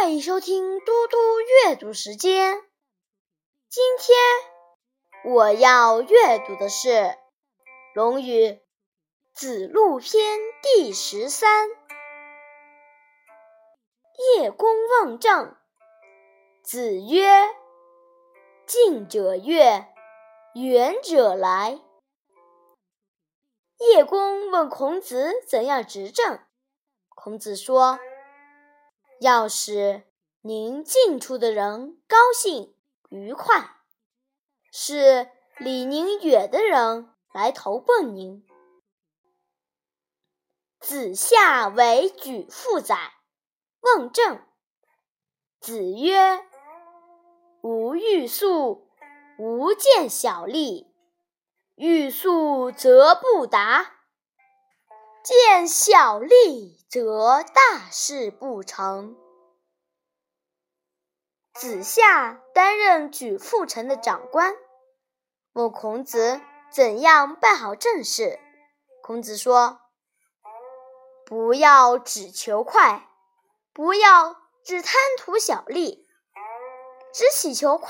欢迎收听嘟嘟阅读时间。今天我要阅读的是《论语·子路篇》第十三。叶公问政，子曰：“近者悦，远者来。”叶公问孔子怎样执政，孔子说。要使您近处的人高兴愉快，是离您远的人来投奔您。子夏为举父宰，问政。子曰：“吾欲速，吾见小利。欲速则不达。”见小利，则大事不成。子夏担任举父城的长官，问孔子怎样办好政事。孔子说：“不要只求快，不要只贪图小利，只祈求快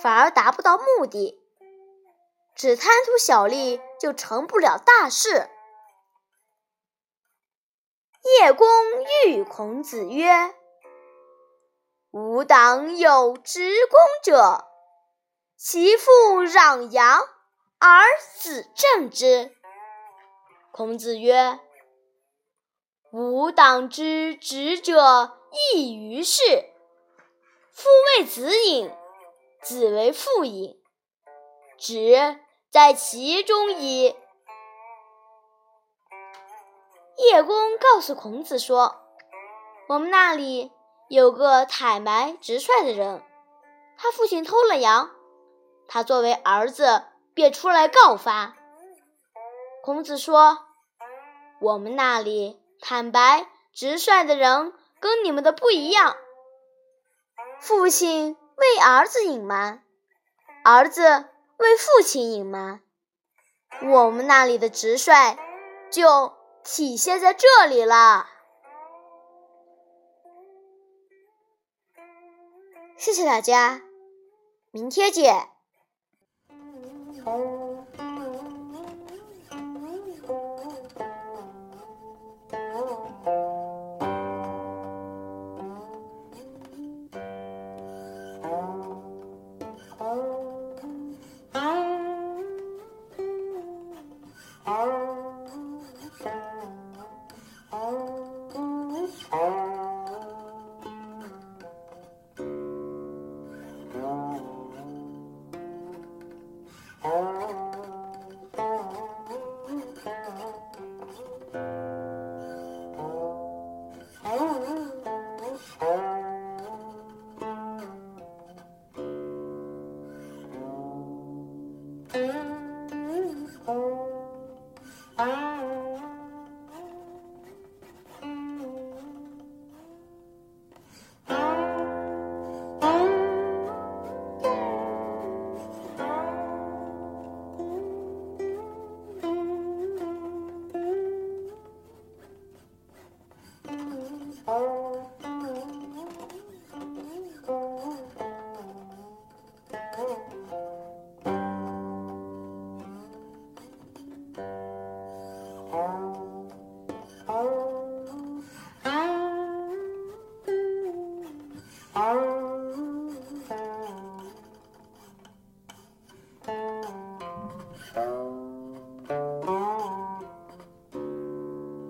反而达不到目的，只贪图小利就成不了大事。”叶公欲孔子曰：“吾党有执公者，其父攘羊而子正之。”孔子曰：“吾党之执者亦于是。父为子隐，子为父隐，执在其中矣。”叶公告诉孔子说：“我们那里有个坦白直率的人，他父亲偷了羊，他作为儿子便出来告发。”孔子说：“我们那里坦白直率的人跟你们的不一样，父亲为儿子隐瞒，儿子为父亲隐瞒。我们那里的直率就。”体现在这里了。谢谢大家，明天见。